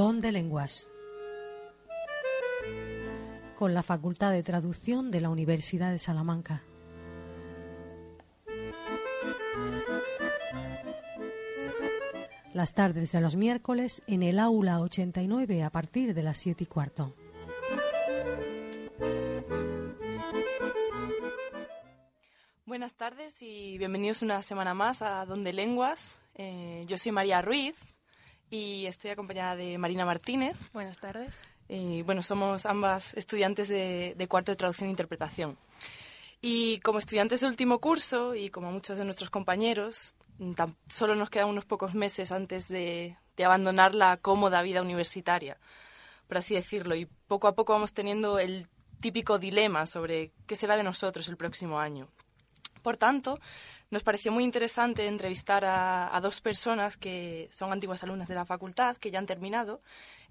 Don de Lenguas con la Facultad de Traducción de la Universidad de Salamanca. Las tardes de los miércoles en el aula 89 a partir de las 7 y cuarto. Buenas tardes y bienvenidos una semana más a Donde Lenguas. Eh, yo soy María Ruiz y estoy acompañada de Marina Martínez. Buenas tardes. Y bueno, somos ambas estudiantes de, cuarto de traducción e interpretación. Y como estudiantes de último curso y como muchos de nuestros compañeros, solo nos quedan unos pocos meses antes de, de abandonar la cómoda vida universitaria, por así decirlo. Y poco a poco vamos teniendo el típico dilema sobre qué será de nosotros el próximo año. Por tanto, nos pareció muy interesante entrevistar a, dos personas que son antiguas alumnas de la facultad, que ya han terminado.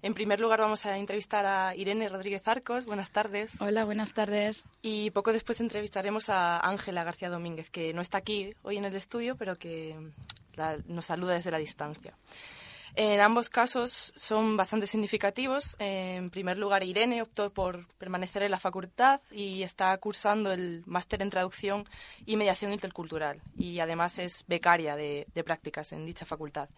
En primer lugar, vamos a entrevistar a Irene Rodríguez Arcos. Buenas tardes. Hola, buenas tardes. Y poco después entrevistaremos a Ángela García Domínguez, que no está aquí hoy en el estudio, pero que nos saluda desde la distancia. En ambos casos son bastante significativos. En primer lugar, Irene optó por permanecer en la facultad y está cursando el máster en traducción y mediación intercultural y además es becaria de, prácticas en dicha facultad.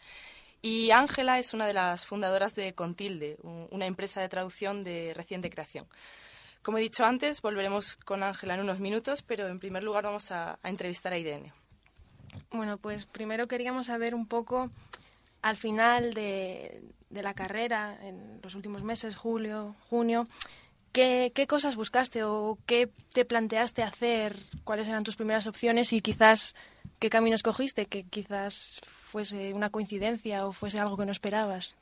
Y Ángela es una de las fundadoras de Contilde, una empresa de traducción de reciente creación. Como he dicho antes, volveremos con Ángela en unos minutos, pero en primer lugar vamos a entrevistar a Irene. Bueno, pues primero queríamos saber un poco al final de, la carrera, en los últimos meses, julio, junio, ¿qué, cosas buscaste o qué te planteaste hacer? ¿Cuáles eran tus primeras opciones y quizás qué camino escogiste? Que quizás fuese una coincidencia o fuese algo que no esperabas.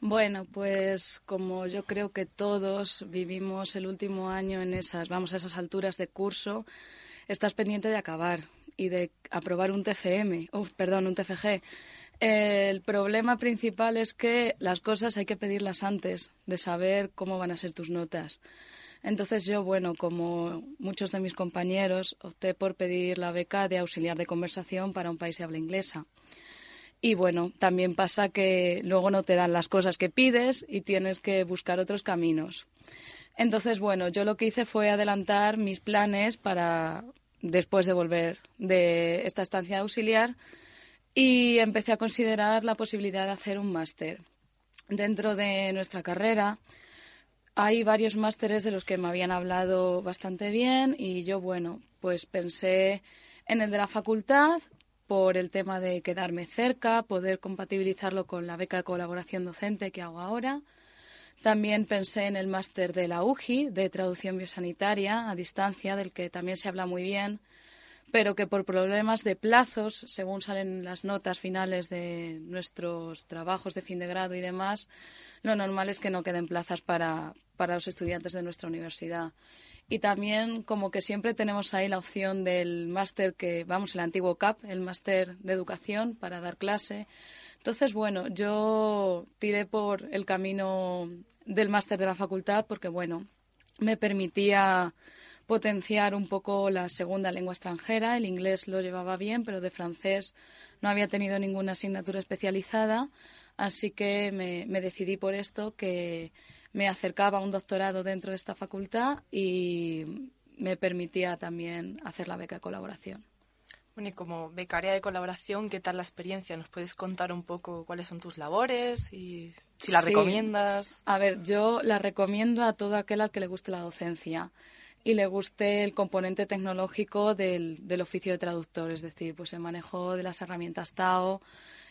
Bueno, pues como yo creo que todos vivimos el último año en esas, vamos a esas alturas de curso, estás pendiente de acabar y de aprobar un TFM, o perdón, un TFG. El problema principal es que las cosas hay que pedirlas antes de saber cómo van a ser tus notas. Entonces yo, bueno, como muchos de mis compañeros, opté por pedir la beca de auxiliar de conversación para un país de habla inglesa. Y bueno, también pasa que luego no te dan las cosas que pides y tienes que buscar otros caminos. Entonces, bueno, yo lo que hice fue adelantar mis planes para después de volver de esta estancia auxiliar y empecé a considerar la posibilidad de hacer un máster. Dentro de nuestra carrera hay varios másteres de los que me habían hablado bastante bien y yo, bueno, pues pensé en el de la facultad por el tema de quedarme cerca, poder compatibilizarlo con la beca de colaboración docente que hago ahora. También pensé en el máster de la UGI, de traducción biosanitaria a distancia, del que también se habla muy bien pero que por problemas de plazos, según salen las notas finales de nuestros trabajos de fin de grado y demás, lo normal es que no queden plazas para, para los estudiantes de nuestra universidad. Y también como que siempre tenemos ahí la opción del máster que, vamos, el antiguo CAP, el máster de educación para dar clase. Entonces, bueno, yo tiré por el camino del máster de la facultad porque, bueno, me permitía potenciar un poco la segunda lengua extranjera. El inglés lo llevaba bien, pero de francés no había tenido ninguna asignatura especializada, así que me, decidí por esto, que me acercaba a un doctorado dentro de esta facultad y me permitía también hacer la beca de colaboración. Bueno, y como becaria de colaboración, ¿qué tal la experiencia? ¿Nos puedes contar un poco cuáles son tus labores y si la recomiendas? A ver, yo la recomiendo a todo aquel al que le guste la docencia y le guste el componente tecnológico del, del oficio de traductor, es decir, pues el manejo de las herramientas TAO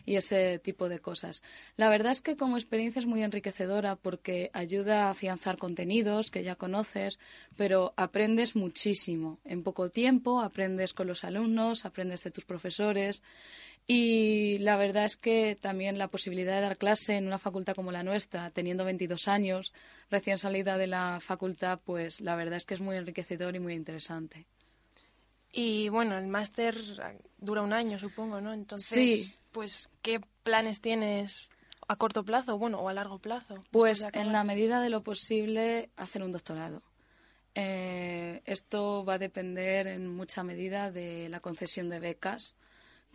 y ese tipo de cosas. La verdad es que como experiencia es muy enriquecedora porque ayuda a afianzar contenidos que ya conoces, pero aprendes muchísimo. En poco tiempo aprendes con los alumnos, aprendes de tus profesores y la verdad es que también la posibilidad de dar clase en una facultad como la nuestra, teniendo 22 años, recién salida de la facultad, pues la verdad es que es muy enriquecedor y muy interesante. Y bueno, el máster dura un año, supongo, ¿no? Entonces, pues, ¿qué planes tienes a corto plazo, bueno, o a largo plazo? Pues, en la medida de lo posible, hacer un doctorado. Eh, esto va a depender en mucha medida de la concesión de becas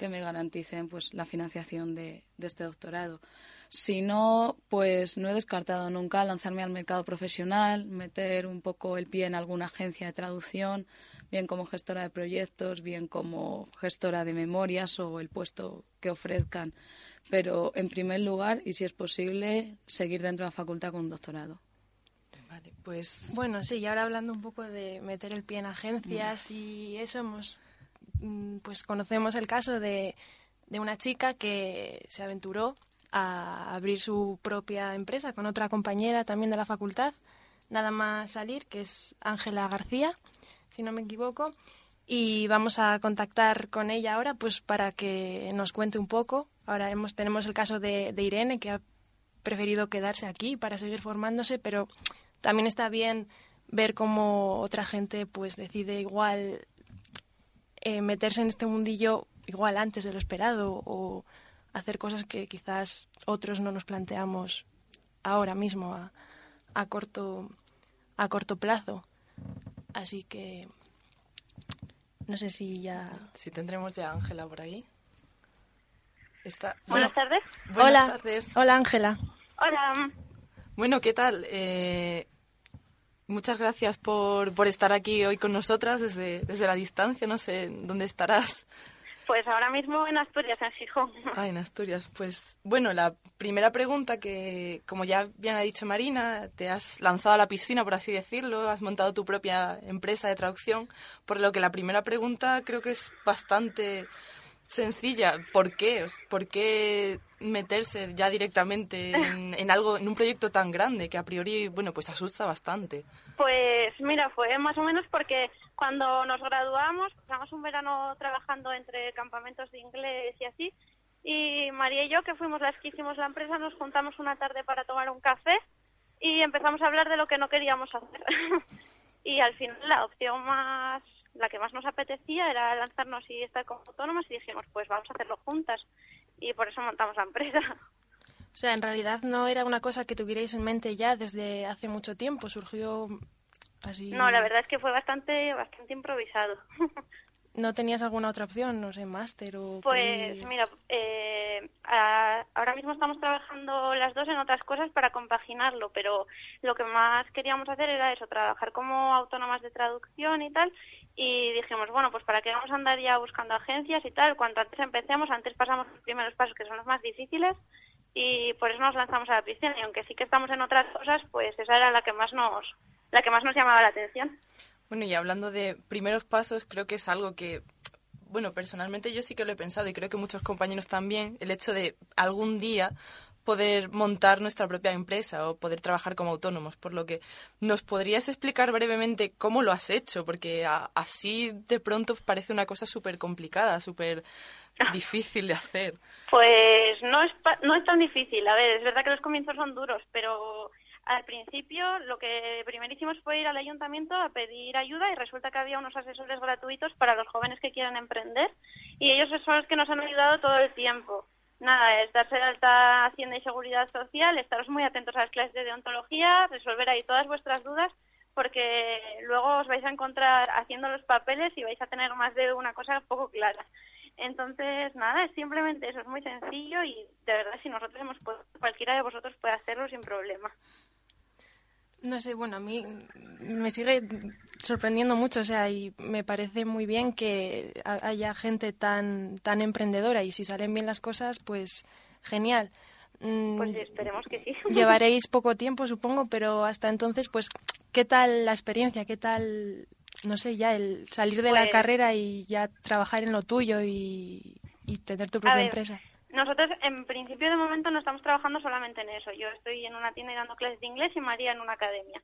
que me garanticen pues la financiación de, este doctorado. Si no, pues no he descartado nunca lanzarme al mercado profesional, meter un poco el pie en alguna agencia de traducción, bien como gestora de proyectos, bien como gestora de memorias o el puesto que ofrezcan. Pero en primer lugar, y si es posible, seguir dentro de la facultad con un doctorado. Vale, pues. Bueno, sí, y ahora hablando un poco de meter el pie en agencias y eso, hemos, pues conocemos el caso de, de una chica que se aventuró a abrir su propia empresa con otra compañera también de la facultad, nada más salir, que es Ángela García, si no me equivoco. Y vamos a contactar con ella ahora pues para que nos cuente un poco. Ahora hemos, tenemos el caso de, Irene, que ha preferido quedarse aquí para seguir formándose, pero también está bien ver cómo otra gente pues decide igual eh, meterse en este mundillo igual antes de lo esperado o hacer cosas que quizás otros no nos planteamos ahora mismo a, a corto a corto plazo. Así que no sé si ya. Si tendremos ya a Ángela por ahí. Está... Buenas tardes. Buenas Hola. tardes. Hola, Ángela. Hola. Bueno, ¿qué tal? Eh, muchas gracias por, por estar aquí hoy con nosotras desde, desde la distancia. No sé dónde estarás. Pues ahora mismo en Asturias, en Gijón. Ah, en Asturias. Pues bueno, la primera pregunta que, como ya bien ha dicho Marina, te has lanzado a la piscina, por así decirlo, has montado tu propia empresa de traducción, por lo que la primera pregunta creo que es bastante sencilla. ¿Por qué? ¿Por qué meterse ya directamente en, en, algo, en un proyecto tan grande que a priori, bueno, pues asusta bastante? Pues mira, fue más o menos porque cuando nos graduamos, pasamos un verano trabajando entre campamentos de inglés y así, y María y yo, que fuimos las que hicimos la empresa, nos juntamos una tarde para tomar un café y empezamos a hablar de lo que no queríamos hacer. y al final la opción más, la que más nos apetecía era lanzarnos y estar como autónomas y dijimos, pues vamos a hacerlo juntas. Y por eso montamos la empresa. O sea, en realidad no era una cosa que tuvierais en mente ya desde hace mucho tiempo, surgió así. No, la verdad es que fue bastante, bastante improvisado. ¿No tenías alguna otra opción, no sé, máster o...? Pues mira, eh, ahora mismo estamos trabajando las dos en otras cosas para compaginarlo, pero lo que más queríamos hacer era eso, trabajar como autónomas de traducción y tal, y dijimos, bueno, pues para qué vamos a andar ya buscando agencias y tal, cuanto antes empecemos, antes pasamos los primeros pasos que son los más difíciles, y por eso nos lanzamos a la piscina y aunque sí que estamos en otras cosas, pues esa era la que más nos la que más nos llamaba la atención. Bueno, y hablando de primeros pasos, creo que es algo que bueno, personalmente yo sí que lo he pensado y creo que muchos compañeros también, el hecho de algún día poder montar nuestra propia empresa o poder trabajar como autónomos, por lo que nos podrías explicar brevemente cómo lo has hecho, porque así de pronto parece una cosa súper complicada, súper difícil de hacer. Pues no es, no es tan difícil. A ver, es verdad que los comienzos son duros, pero al principio lo que primero hicimos fue ir al ayuntamiento a pedir ayuda y resulta que había unos asesores gratuitos para los jóvenes que quieran emprender y ellos son los que nos han ayudado todo el tiempo. Nada, es darse de alta Hacienda y Seguridad Social, estaros muy atentos a las clases de deontología, resolver ahí todas vuestras dudas porque luego os vais a encontrar haciendo los papeles y vais a tener más de una cosa poco clara. Entonces, nada, es simplemente eso, es muy sencillo y de verdad si nosotros hemos podido, cualquiera de vosotros puede hacerlo sin problema. No sé, bueno, a mí me sigue sorprendiendo mucho, o sea, y me parece muy bien que haya gente tan, tan emprendedora y si salen bien las cosas, pues genial. Mm, pues esperemos que sí. Llevaréis poco tiempo, supongo, pero hasta entonces, pues, ¿qué tal la experiencia? ¿Qué tal no sé, ya el salir de la pues carrera y ya trabajar en lo tuyo y, tener tu propia empresa? Nosotros, en principio, de momento no estamos trabajando solamente en eso. Yo estoy en una tienda dando clases de inglés y María en una academia.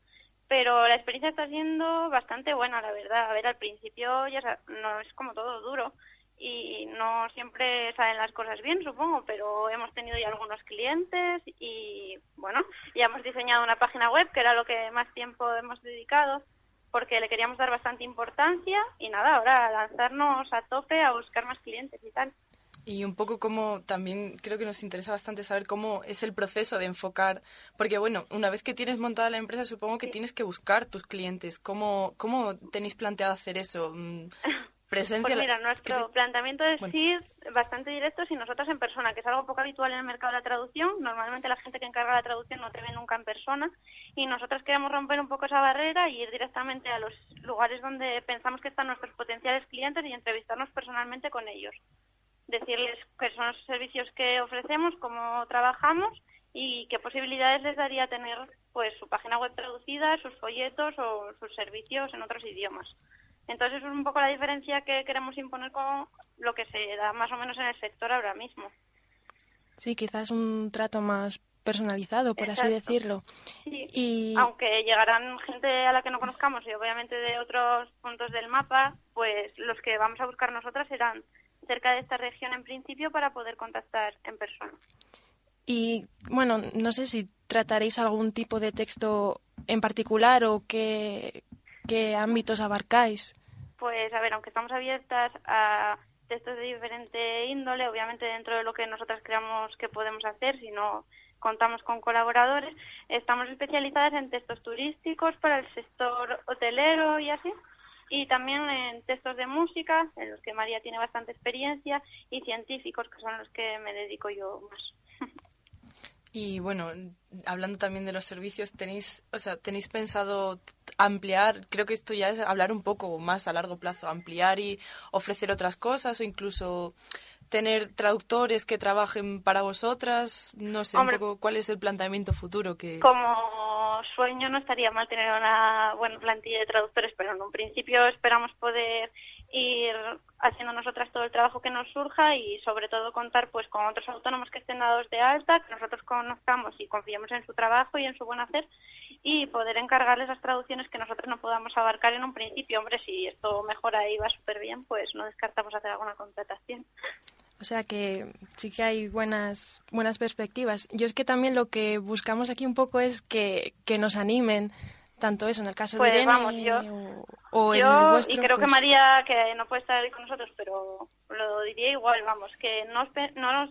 Pero la experiencia está siendo bastante buena, la verdad. A ver, al principio ya no es como todo duro y no siempre salen las cosas bien, supongo, pero hemos tenido ya algunos clientes y, bueno, ya hemos diseñado una página web, que era lo que más tiempo hemos dedicado porque le queríamos dar bastante importancia y nada, ahora lanzarnos a tope a buscar más clientes y tal. Y un poco como también creo que nos interesa bastante saber cómo es el proceso de enfocar, porque bueno, una vez que tienes montada la empresa supongo que tienes que buscar tus clientes. ¿Cómo, ¿Cómo tenéis planteado hacer eso? Mm, presencia... Pues mira, nuestro planteamiento es ir bastante directo y nosotras en persona, que es algo poco habitual en el mercado de la traducción. Normalmente la gente que encarga la traducción no te ve nunca en persona y nosotras queremos romper un poco esa barrera y ir directamente a los lugares donde pensamos que están nuestros potenciales clientes y entrevistarnos personalmente con ellos. Decirles qué son los servicios que ofrecemos, cómo trabajamos y qué posibilidades les daría tener pues su página web traducida, sus folletos o sus servicios en otros idiomas. Entonces, es un poco la diferencia que queremos imponer con lo que se da más o menos en el sector ahora mismo. Sí, quizás un trato más personalizado, por así decirlo. Sí. Y... Aunque llegarán gente a la que no conozcamos y obviamente de otros puntos del mapa, pues los que vamos a buscar nosotras serán cerca de esta región en principio para poder contactar en persona. Y bueno, no sé si trataréis algún tipo de texto en particular o qué, qué ámbitos abarcáis. Pues a ver, aunque estamos abiertas a textos de diferente índole, obviamente dentro de lo que nosotras creamos que podemos hacer, si no contamos con colaboradores, estamos especializadas en textos turísticos para el sector hotelero y así, y también en textos de música, en los que María tiene bastante experiencia, y científicos, que son los que me dedico yo más. Y bueno, hablando también de los servicios, tenéis, o sea, tenéis pensado ampliar, creo que esto ya es hablar un poco más a largo plazo, ampliar y ofrecer otras cosas o incluso tener traductores que trabajen para vosotras, no sé, un poco cuál es el planteamiento futuro que Como sueño no estaría mal tener una buena plantilla de traductores, pero en un principio esperamos poder ir haciendo nosotras todo el trabajo que nos surja y sobre todo contar pues con otros autónomos que estén dados de alta, que nosotros conozcamos y confiemos en su trabajo y en su buen hacer y poder encargarles las traducciones que nosotros no podamos abarcar en un principio. Hombre, si esto mejora y va súper bien, pues no descartamos hacer alguna contratación. O sea que sí que hay buenas, buenas perspectivas. Yo es que también lo que buscamos aquí un poco es que, que nos animen tanto eso en el caso de pues Irene vamos, yo, o, en yo, vuestro, y creo que pues- María que no puede estar ahí con nosotros pero lo diría igual vamos que no no nos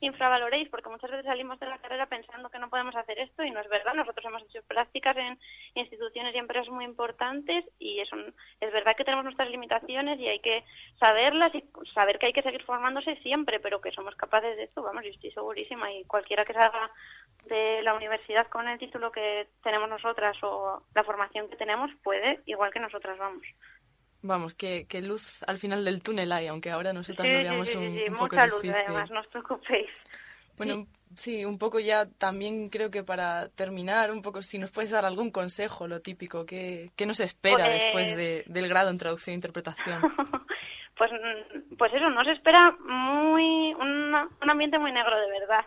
infravaloréis porque muchas veces salimos de la carrera pensando que no podemos hacer esto y no es verdad nosotros hemos hecho prácticas en instituciones y empresas muy importantes y eso es verdad que tenemos nuestras limitaciones y hay que saberlas y saber que hay que seguir formándose siempre pero que somos capaces de esto vamos yo estoy segurísima y cualquiera que salga de la universidad con el título que tenemos nosotras o la formación que tenemos puede, igual que nosotras vamos. Vamos, que, que luz al final del túnel hay, aunque ahora nosotras Sí, lo veamos sí, un, sí, un poco mucha luz además, no os preocupéis. Bueno, sí. un poco ya también creo que para terminar, un poco si nos puedes dar algún consejo, lo típico, ¿qué, qué nos espera Pues- después de, del grado en traducción e interpretación? pues, pues eso, nos espera muy una- un ambiente muy negro de verdad.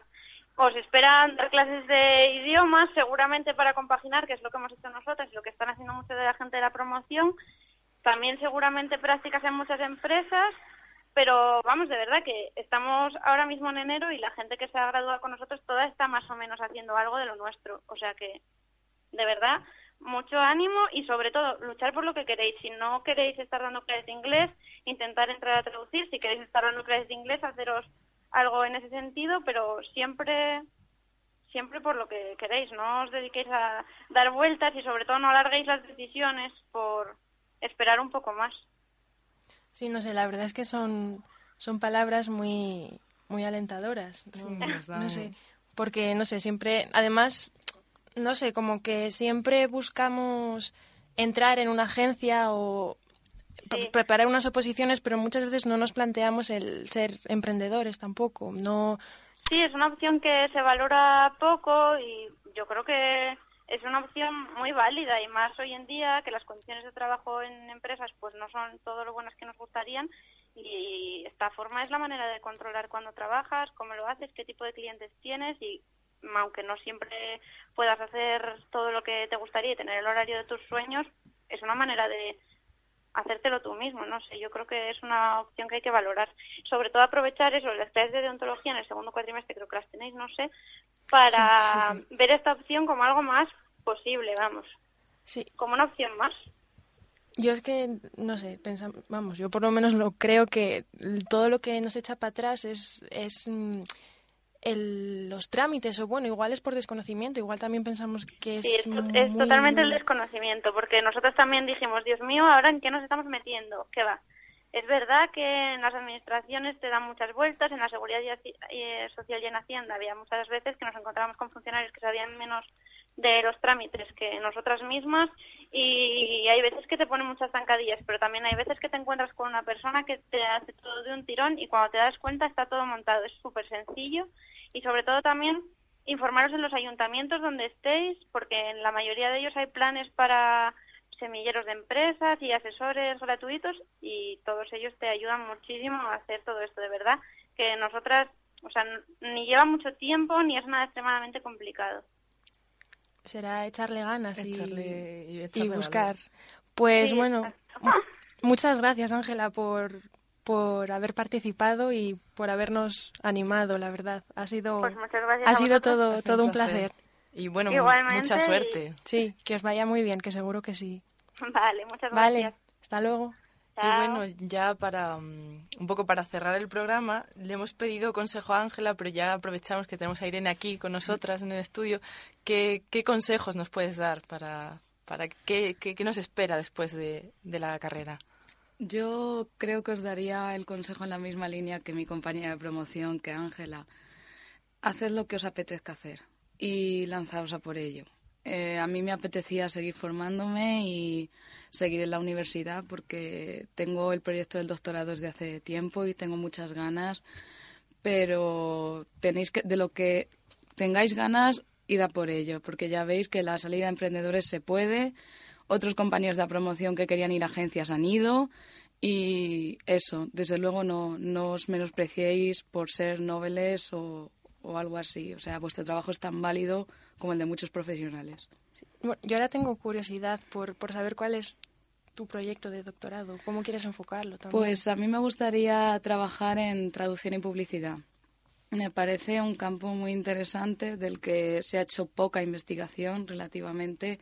Os esperan dar clases de idiomas, seguramente para compaginar, que es lo que hemos hecho nosotros y lo que están haciendo mucha de la gente de la promoción. También seguramente prácticas en muchas empresas, pero vamos, de verdad que estamos ahora mismo en enero y la gente que se ha graduado con nosotros toda está más o menos haciendo algo de lo nuestro. O sea que, de verdad, mucho ánimo y sobre todo luchar por lo que queréis. Si no queréis estar dando clases de inglés, intentar entrar a traducir. Si queréis estar dando clases de inglés, haceros algo en ese sentido, pero siempre siempre por lo que queréis. No os dediquéis a dar vueltas y sobre todo no alarguéis las decisiones por esperar un poco más. Sí, no sé, la verdad es que son, son palabras muy, muy alentadoras. Sí, No, nos dan- no sé, porque, no sé, siempre, además, no sé, como que siempre buscamos entrar en una agencia o pre- Sí. preparar unas oposiciones, pero muchas veces no nos planteamos el ser emprendedores tampoco. No, Sí, es una opción que se valora poco y yo creo que es una opción muy válida y más hoy en día que las condiciones de trabajo en empresas pues no son todo lo buenas que nos gustarían y esta forma es la manera de controlar cuándo trabajas, cómo lo haces, qué tipo de clientes tienes y aunque no siempre puedas hacer todo lo que te gustaría y tener el horario de tus sueños, es una manera de hacértelo tú mismo, no sé, yo creo que es una opción que hay que valorar. Sobre todo aprovechar eso, las clases de deontología en el segundo cuatrimestre, creo que las tenéis, no sé, para Sí, sí, ver esta opción como algo más posible, vamos, sí, como una opción más. Yo es que, no sé, pensa- vamos, yo por lo menos lo creo que todo lo que nos echa para atrás es, es mm, el- los trámites, o bueno, igual es por desconocimiento, igual también pensamos que es, Sí, es, muy- es totalmente el desconocimiento, porque nosotros también dijimos, Dios mío, ahora en qué nos estamos metiendo, ¿qué va? Es verdad que en las administraciones te dan muchas vueltas, en la seguridad eh, social y en Hacienda había muchas veces que nos encontramos con funcionarios que sabían menos de los trámites que nosotras mismas y hay veces que te ponen muchas zancadillas, pero también hay veces que te encuentras con una persona que te hace todo de un tirón y cuando te das cuenta está todo montado. Es súper sencillo y sobre todo también informaros en los ayuntamientos donde estéis, porque en la mayoría de ellos hay planes para semilleros de empresas y asesores gratuitos y todos ellos te ayudan muchísimo a hacer todo esto de verdad, que nosotras, o sea, ni lleva mucho tiempo ni es nada extremadamente complicado. Será echarle ganas y, y, buscar. Pues bueno, muchas gracias Ángela por, por haber participado y por habernos animado, la verdad. Ha sido, pues ha sido todo, todo un placer. Y bueno, mucha suerte. Sí, que os vaya muy bien, que seguro que sí. Vale, muchas gracias. Vale, hasta luego. Y bueno, ya para mm, un poco para cerrar el programa, le hemos pedido consejo a Ángela, pero ya aprovechamos que tenemos a Irene aquí con nosotras en el estudio. ¿Qué, qué consejos nos puedes dar para, para qué, qué, nos espera después de, de la carrera? Yo creo que os daría el consejo en la misma línea que mi compañera de promoción, que Ángela. Haced lo que os apetezca hacer y lanzaos a por ello. Eh, a mí me apetecía seguir formándome y seguir en la universidad porque tengo el proyecto del doctorado desde hace tiempo y tengo muchas ganas, pero tenéis que, de lo que tengáis ganas, id a por ello, porque ya veis que la salida de emprendedores se puede, otros compañeros de la promoción que querían ir a agencias han ido y eso, desde luego no, no os menospreciéis por ser noveles o, o algo así, o sea, vuestro trabajo es tan válido como el de muchos profesionales. yo ahora tengo curiosidad por, por saber cuál es tu proyecto de doctorado, cómo quieres enfocarlo también. Pues a mí me gustaría trabajar en traducción y publicidad. Me parece un campo muy interesante del que se ha hecho poca investigación relativamente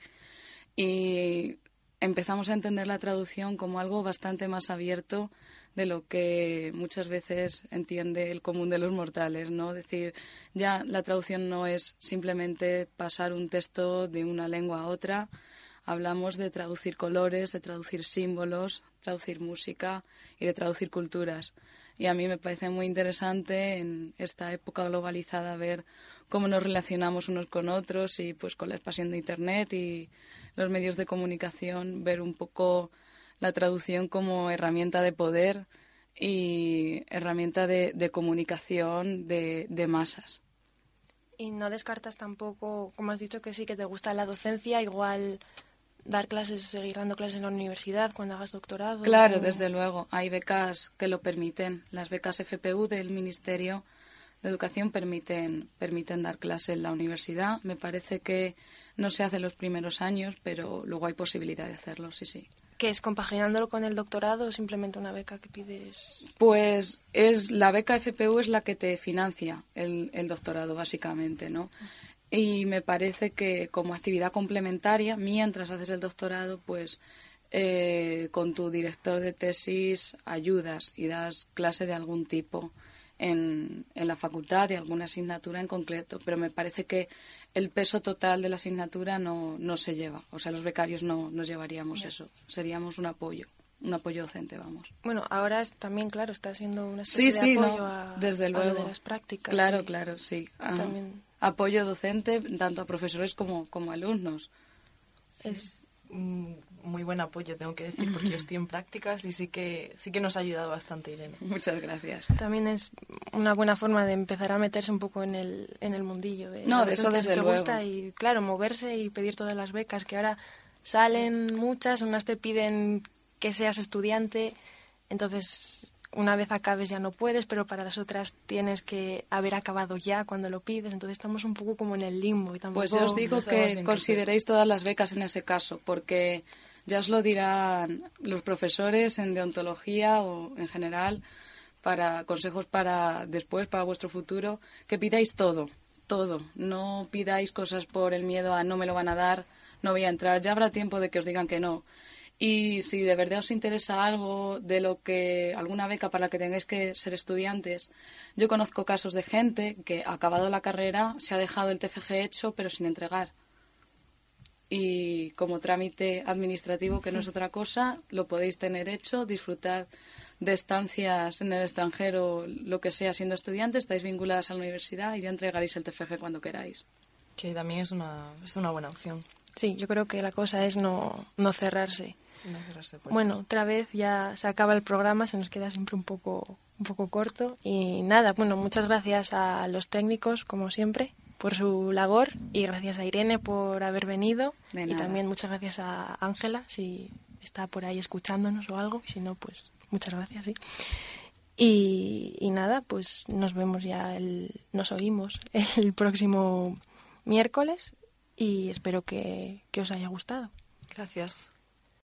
y empezamos a entender la traducción como algo bastante más abierto de lo que muchas veces entiende el común de los mortales, ¿no? Es decir, ya la traducción no es simplemente pasar un texto de una lengua a otra, hablamos de traducir colores, de traducir símbolos, traducir música y de traducir culturas. Y a mí me parece muy interesante en esta época globalizada ver cómo nos relacionamos unos con otros y pues con la expansión de Internet y los medios de comunicación, ver un poco la traducción como herramienta de poder y herramienta de, comunicación de, de, masas. Y no descartas tampoco, como has dicho que sí, que te gusta la docencia, igual dar clases, seguir dando clases en la universidad cuando hagas doctorado. Claro, desde luego. Hay becas que lo permiten. Las becas FPU del Ministerio de Educación permiten, permiten dar clases en la universidad. Me parece que no se hace los primeros años, pero luego hay posibilidad de hacerlo, sí, sí. ¿Qué es compaginándolo con el doctorado o simplemente una beca que pides? Pues es la beca FPU es la que te financia el, doctorado básicamente, ¿no? Y me parece que como actividad complementaria, mientras haces el doctorado, pues eh, con tu director de tesis ayudas y das clase de algún tipo en, en la facultad, de alguna asignatura en concreto. Pero me parece que el peso total de la asignatura no, no se lleva. O sea, los becarios no nos llevaríamos eso. Seríamos un apoyo, un apoyo docente, vamos. Bueno, ahora es, también, claro, está siendo una especie sí, de apoyo a, desde luego. de las prácticas. Claro, claro, sí. También... Apoyo docente tanto a profesores como, como alumnos. Es muy buen apoyo, tengo que decir, porque yo estoy en prácticas y sí que, sí que nos ha ayudado bastante, Irene. Muchas gracias. También es una buena forma de empezar a meterse un poco en el, en el mundillo. De no, de eso desde te luego. Gusta y, claro, moverse y pedir todas las becas, que ahora salen muchas, unas te piden que seas estudiante, entonces una vez acabes ya no puedes, pero para las otras tienes que haber acabado ya cuando lo pides, entonces estamos un poco como en el limbo. Y tampoco pues os digo que consideréis todas las becas en ese caso, porque ya os lo dirán los profesores en deontología o en general para consejos para después, para vuestro futuro, que pidáis todo, todo. No pidáis cosas por el miedo a no me lo van a dar, no voy a entrar. Ya habrá tiempo de que os digan que no. Y si de verdad os interesa algo de lo que alguna beca para la que tengáis que ser estudiantes, yo conozco casos de gente que ha acabado la carrera, se ha dejado el TFG hecho, pero sin entregar. Y como trámite administrativo, que no es otra cosa, lo podéis tener hecho, disfrutad de estancias en el extranjero, lo que sea, siendo estudiantes, estáis vinculadas a la universidad y ya entregaréis el TFG cuando queráis. Que también es una, es una buena opción. Sí, yo creo que la cosa es no, no cerrarse. bueno, otra vez ya se acaba el programa, se nos queda siempre un poco, un poco corto. Y nada, bueno, muchas gracias a los técnicos, como siempre, por su labor y gracias a Irene por haber venido. Y también muchas gracias a Ángela, si está por ahí escuchándonos o algo. Si no, pues muchas gracias, sí. Y, y nada, pues nos vemos ya, el, nos oímos el próximo miércoles y espero que, que os haya gustado. Gracias.